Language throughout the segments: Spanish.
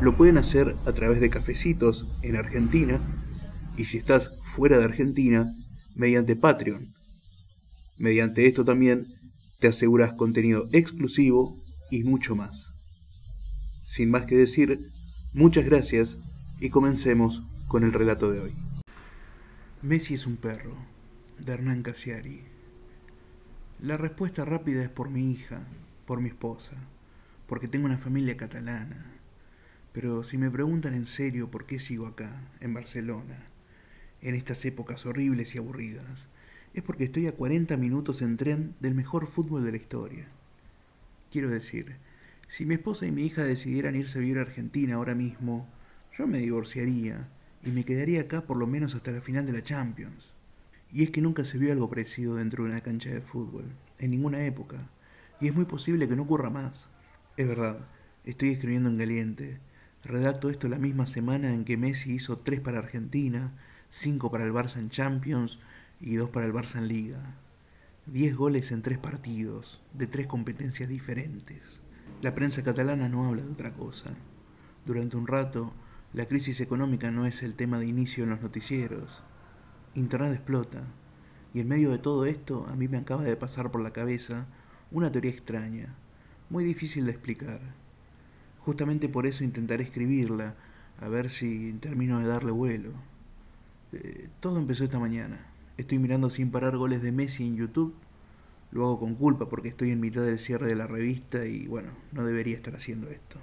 lo pueden hacer a través de cafecitos en Argentina y si estás fuera de Argentina, mediante Patreon. Mediante esto también te aseguras contenido exclusivo y mucho más. Sin más que decir, muchas gracias y comencemos con el relato de hoy. Messi es un perro, de Hernán Casiari. La respuesta rápida es por mi hija, por mi esposa, porque tengo una familia catalana. Pero si me preguntan en serio por qué sigo acá, en Barcelona, en estas épocas horribles y aburridas, es porque estoy a 40 minutos en tren del mejor fútbol de la historia. Quiero decir, si mi esposa y mi hija decidieran irse a vivir a Argentina ahora mismo, yo me divorciaría y me quedaría acá por lo menos hasta la final de la Champions. Y es que nunca se vio algo parecido dentro de una cancha de fútbol, en ninguna época, y es muy posible que no ocurra más. Es verdad, estoy escribiendo en caliente. Redacto esto la misma semana en que Messi hizo tres para Argentina, cinco para el Barça en Champions y dos para el Barça en Liga. Diez goles en tres partidos, de tres competencias diferentes. La prensa catalana no habla de otra cosa. Durante un rato, la crisis económica no es el tema de inicio en los noticieros. Internet explota, y en medio de todo esto a mí me acaba de pasar por la cabeza una teoría extraña, muy difícil de explicar. Justamente por eso intentaré escribirla, a ver si termino de darle vuelo. Eh, todo empezó esta mañana. Estoy mirando sin parar goles de Messi en YouTube. Lo hago con culpa porque estoy en mitad del cierre de la revista y bueno, no debería estar haciendo esto.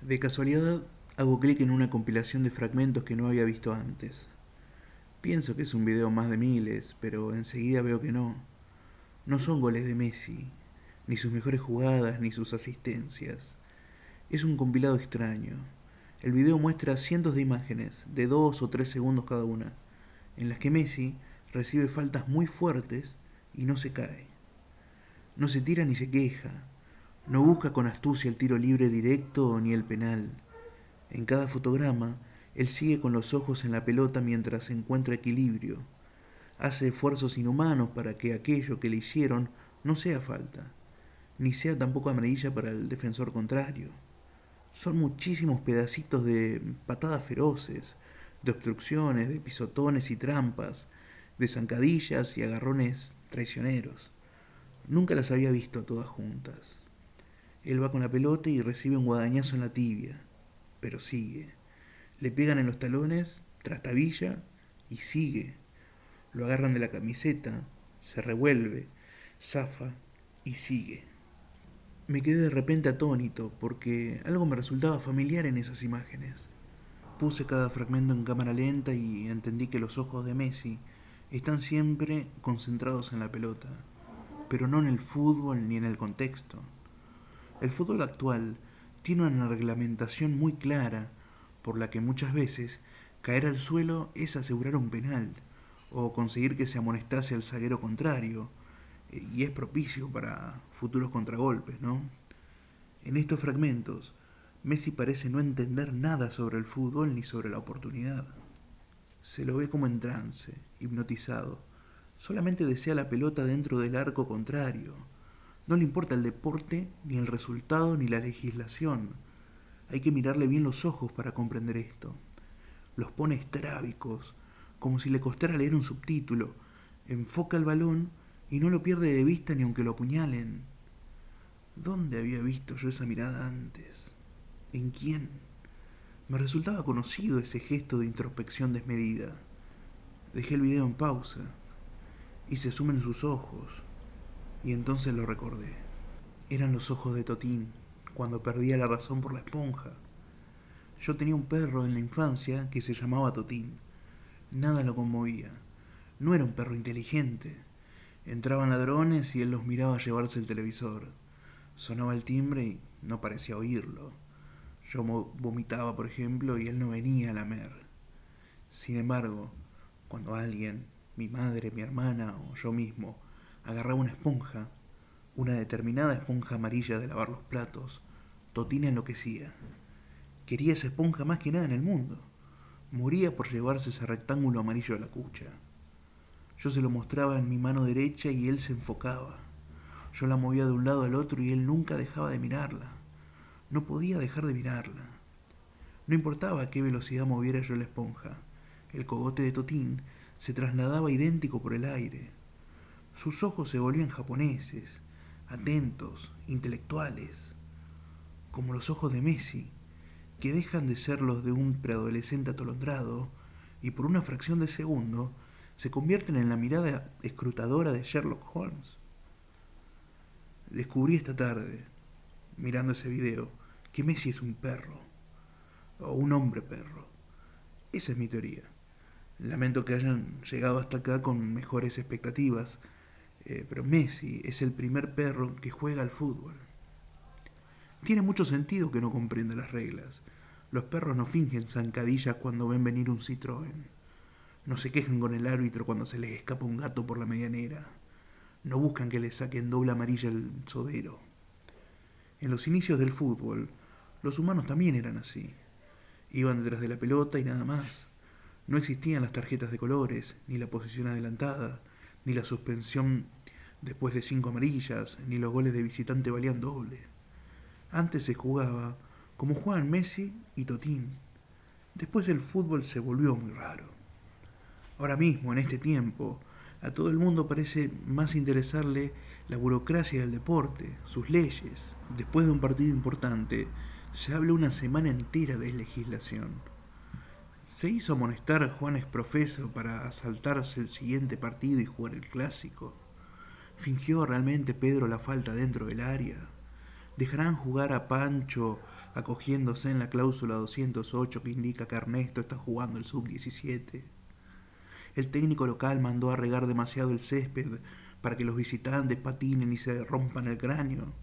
De casualidad, hago clic en una compilación de fragmentos que no había visto antes. Pienso que es un video más de miles, pero enseguida veo que no. No son goles de Messi, ni sus mejores jugadas, ni sus asistencias. Es un compilado extraño. El video muestra cientos de imágenes, de dos o tres segundos cada una, en las que Messi recibe faltas muy fuertes y no se cae. No se tira ni se queja, no busca con astucia el tiro libre directo ni el penal. En cada fotograma, él sigue con los ojos en la pelota mientras encuentra equilibrio. Hace esfuerzos inhumanos para que aquello que le hicieron no sea falta, ni sea tampoco amarilla para el defensor contrario. Son muchísimos pedacitos de patadas feroces, de obstrucciones, de pisotones y trampas, de zancadillas y agarrones traicioneros. Nunca las había visto todas juntas. Él va con la pelota y recibe un guadañazo en la tibia, pero sigue. Le pegan en los talones, trastabilla y sigue. Lo agarran de la camiseta, se revuelve, zafa y sigue. Me quedé de repente atónito porque algo me resultaba familiar en esas imágenes. Puse cada fragmento en cámara lenta y entendí que los ojos de Messi están siempre concentrados en la pelota, pero no en el fútbol ni en el contexto. El fútbol actual tiene una reglamentación muy clara por la que muchas veces caer al suelo es asegurar un penal o conseguir que se amonestase al zaguero contrario y es propicio para futuros contragolpes, ¿no? En estos fragmentos, Messi parece no entender nada sobre el fútbol ni sobre la oportunidad. Se lo ve como en trance, hipnotizado. Solamente desea la pelota dentro del arco contrario. No le importa el deporte, ni el resultado, ni la legislación. Hay que mirarle bien los ojos para comprender esto. Los pone estrábicos, como si le costara leer un subtítulo. Enfoca el balón y no lo pierde de vista ni aunque lo apuñalen. ¿Dónde había visto yo esa mirada antes? ¿En quién? Me resultaba conocido ese gesto de introspección desmedida. Dejé el video en pausa y se sumen sus ojos, y entonces lo recordé. Eran los ojos de Totín, cuando perdía la razón por la esponja. Yo tenía un perro en la infancia que se llamaba Totín. Nada lo conmovía. No era un perro inteligente, Entraban ladrones y él los miraba llevarse el televisor. Sonaba el timbre y no parecía oírlo. Yo vomitaba, por ejemplo, y él no venía a lamer. Sin embargo, cuando alguien, mi madre, mi hermana o yo mismo, agarraba una esponja, una determinada esponja amarilla de lavar los platos, Totina enloquecía. Quería esa esponja más que nada en el mundo. Moría por llevarse ese rectángulo amarillo a la cucha. Yo se lo mostraba en mi mano derecha y él se enfocaba. Yo la movía de un lado al otro y él nunca dejaba de mirarla. No podía dejar de mirarla. No importaba a qué velocidad moviera yo la esponja. El cogote de Totín se trasladaba idéntico por el aire. Sus ojos se volvían japoneses, atentos, intelectuales, como los ojos de Messi, que dejan de ser los de un preadolescente atolondrado y por una fracción de segundo se convierten en la mirada escrutadora de Sherlock Holmes. Descubrí esta tarde, mirando ese video, que Messi es un perro, o un hombre perro. Esa es mi teoría. Lamento que hayan llegado hasta acá con mejores expectativas, eh, pero Messi es el primer perro que juega al fútbol. Tiene mucho sentido que no comprenda las reglas. Los perros no fingen zancadillas cuando ven venir un Citroën. No se quejan con el árbitro cuando se les escapa un gato por la medianera. No buscan que les saquen doble amarilla el sodero. En los inicios del fútbol, los humanos también eran así. Iban detrás de la pelota y nada más. No existían las tarjetas de colores, ni la posición adelantada, ni la suspensión después de cinco amarillas, ni los goles de visitante valían doble. Antes se jugaba como juegan Messi y Totín. Después el fútbol se volvió muy raro. Ahora mismo, en este tiempo, a todo el mundo parece más interesarle la burocracia del deporte, sus leyes. Después de un partido importante, se habla una semana entera de legislación. Se hizo amonestar a Juan Exprofeso para saltarse el siguiente partido y jugar el clásico. ¿Fingió realmente Pedro la falta dentro del área? ¿Dejarán jugar a Pancho acogiéndose en la cláusula 208 que indica que Ernesto está jugando el sub-17? El técnico local mandó a regar demasiado el césped para que los visitantes patinen y se rompan el cráneo.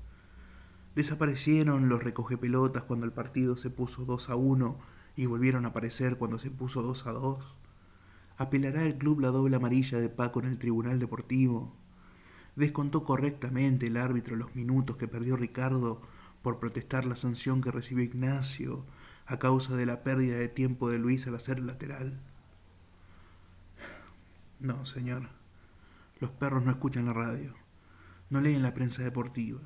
Desaparecieron los recogepelotas cuando el partido se puso 2 a 1 y volvieron a aparecer cuando se puso 2 a 2. Apelará el club la doble amarilla de Paco en el Tribunal Deportivo. Descontó correctamente el árbitro los minutos que perdió Ricardo por protestar la sanción que recibió Ignacio a causa de la pérdida de tiempo de Luis al hacer lateral. No, señor. Los perros no escuchan la radio, no leen la prensa deportiva,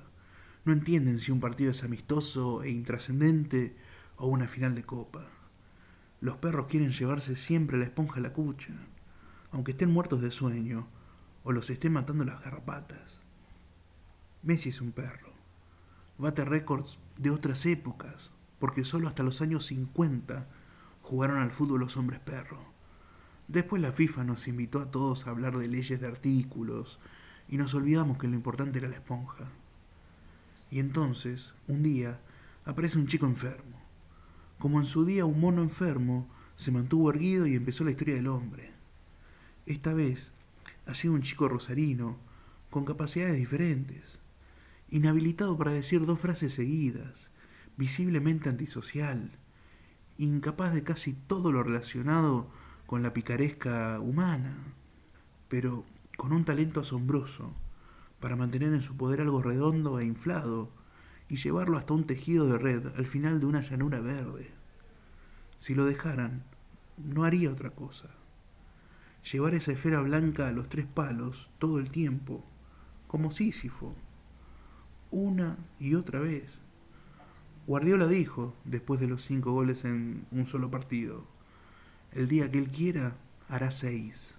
no entienden si un partido es amistoso e intrascendente o una final de copa. Los perros quieren llevarse siempre la esponja a la cucha, aunque estén muertos de sueño o los estén matando las garrapatas. Messi es un perro. Bate récords de otras épocas, porque solo hasta los años 50 jugaron al fútbol los hombres perros. Después la FIFA nos invitó a todos a hablar de leyes de artículos y nos olvidamos que lo importante era la esponja. Y entonces, un día, aparece un chico enfermo. Como en su día un mono enfermo, se mantuvo erguido y empezó la historia del hombre. Esta vez ha sido un chico rosarino, con capacidades diferentes, inhabilitado para decir dos frases seguidas, visiblemente antisocial, incapaz de casi todo lo relacionado con la picaresca humana, pero con un talento asombroso para mantener en su poder algo redondo e inflado y llevarlo hasta un tejido de red al final de una llanura verde. Si lo dejaran, no haría otra cosa. Llevar esa esfera blanca a los tres palos todo el tiempo, como Sísifo, una y otra vez. Guardiola dijo, después de los cinco goles en un solo partido, el día que él quiera, hará seis.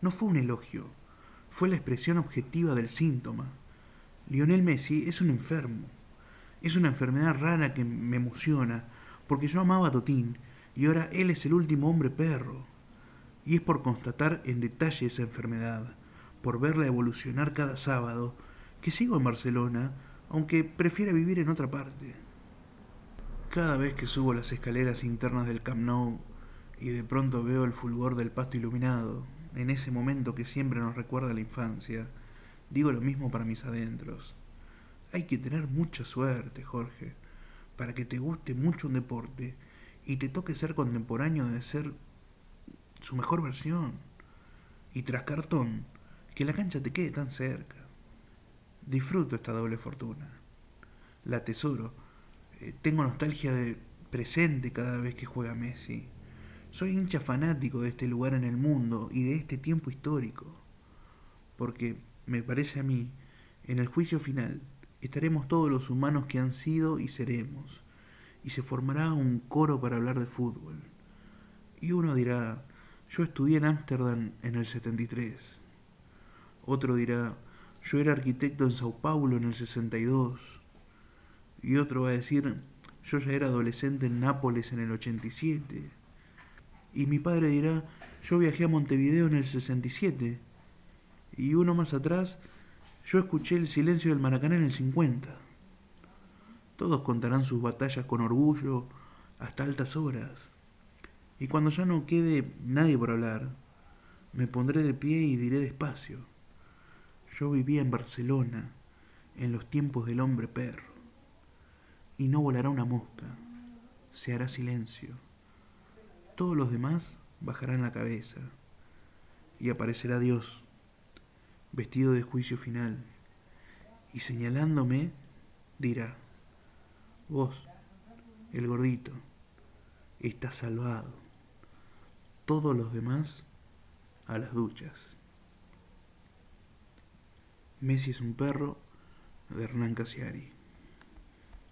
No fue un elogio, fue la expresión objetiva del síntoma. Lionel Messi es un enfermo. Es una enfermedad rara que me emociona, porque yo amaba a Totín y ahora él es el último hombre perro. Y es por constatar en detalle esa enfermedad, por verla evolucionar cada sábado, que sigo en Barcelona, aunque prefiera vivir en otra parte. Cada vez que subo las escaleras internas del Camp Nou y de pronto veo el fulgor del pasto iluminado, en ese momento que siempre nos recuerda la infancia, digo lo mismo para mis adentros. Hay que tener mucha suerte, Jorge, para que te guste mucho un deporte y te toque ser contemporáneo de ser su mejor versión. Y tras cartón, que la cancha te quede tan cerca. Disfruto esta doble fortuna. La tesoro. Eh, tengo nostalgia de presente cada vez que juega Messi. Soy hincha fanático de este lugar en el mundo y de este tiempo histórico. Porque, me parece a mí, en el juicio final estaremos todos los humanos que han sido y seremos, y se formará un coro para hablar de fútbol. Y uno dirá, yo estudié en Ámsterdam en el 73. Otro dirá, yo era arquitecto en Sao Paulo en el 62. Y otro va a decir, yo ya era adolescente en Nápoles en el 87. Y mi padre dirá, yo viajé a Montevideo en el 67. Y uno más atrás, yo escuché el silencio del Maracaná en el 50. Todos contarán sus batallas con orgullo hasta altas horas. Y cuando ya no quede nadie por hablar, me pondré de pie y diré despacio. Yo vivía en Barcelona, en los tiempos del hombre perro. Y no volará una mosca, se hará silencio. Todos los demás bajarán la cabeza y aparecerá Dios, vestido de juicio final, y señalándome dirá, vos, el gordito, estás salvado todos los demás a las duchas. Messi es un perro de Hernán Casiari.